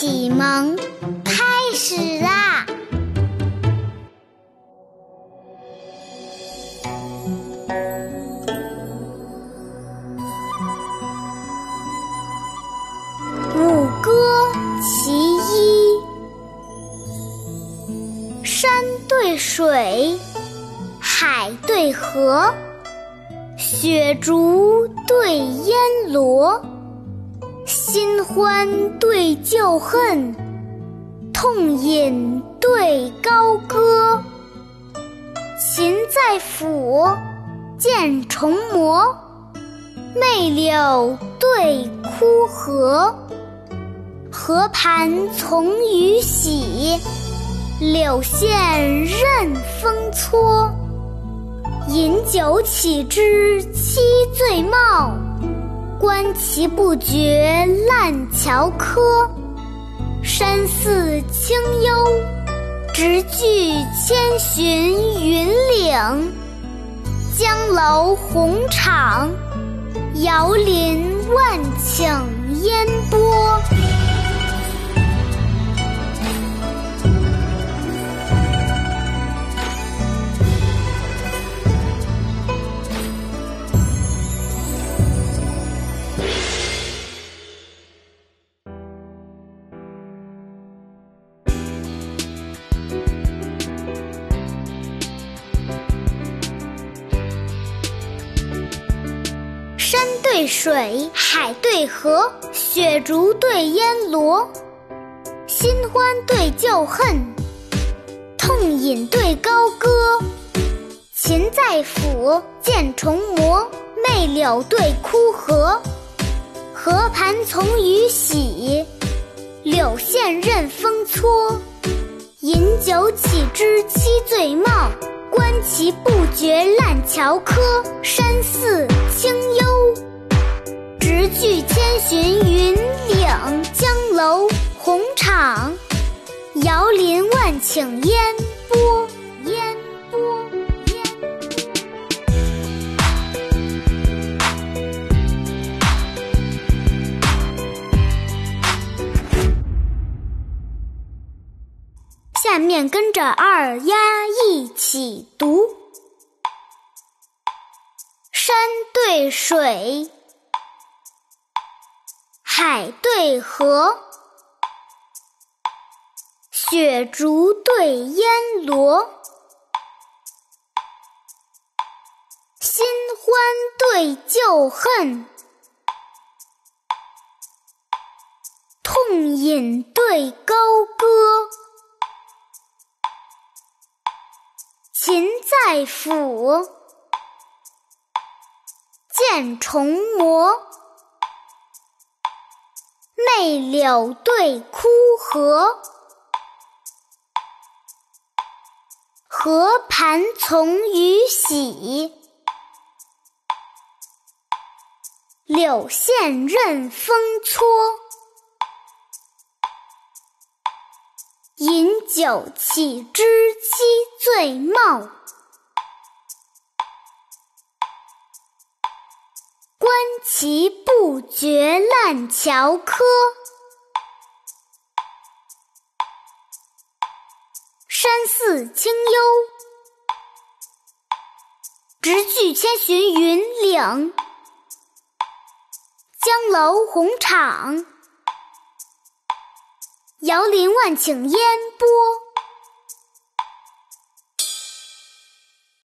启蒙开始啦！五歌其一：山对水，海对河，雪竹对烟萝。新欢对旧恨，痛饮对高歌。琴在府，剑重磨。媚柳对枯荷，荷盘从雨洗，柳线任风搓。饮酒起之七醉貌。观其不觉烂桥柯，山寺清幽，直距千寻云岭；江楼红场，遥临万顷烟波。山对水，海对河，雪竹对烟萝，新欢对旧恨，痛饮对高歌。琴在抚，剑重磨，妹柳对枯荷，荷盘从雨洗，柳线任风搓。饮酒起之七醉貌，观其不觉烂樵柯。山寺，聚千寻云岭；江楼红场，遥临万顷烟波。烟波，下面跟着二丫一起读：山对水，海对河，雪竹对烟萝，新欢对旧恨，痛饮对高歌。琴在抚，剑重磨。妹柳对枯荷，荷盘从雨洗，柳线任风搓。饮酒岂知七醉貌，观其不觉烂樵柯。山寺清幽，直距千寻云岭；江楼红场。遥临万顷烟波。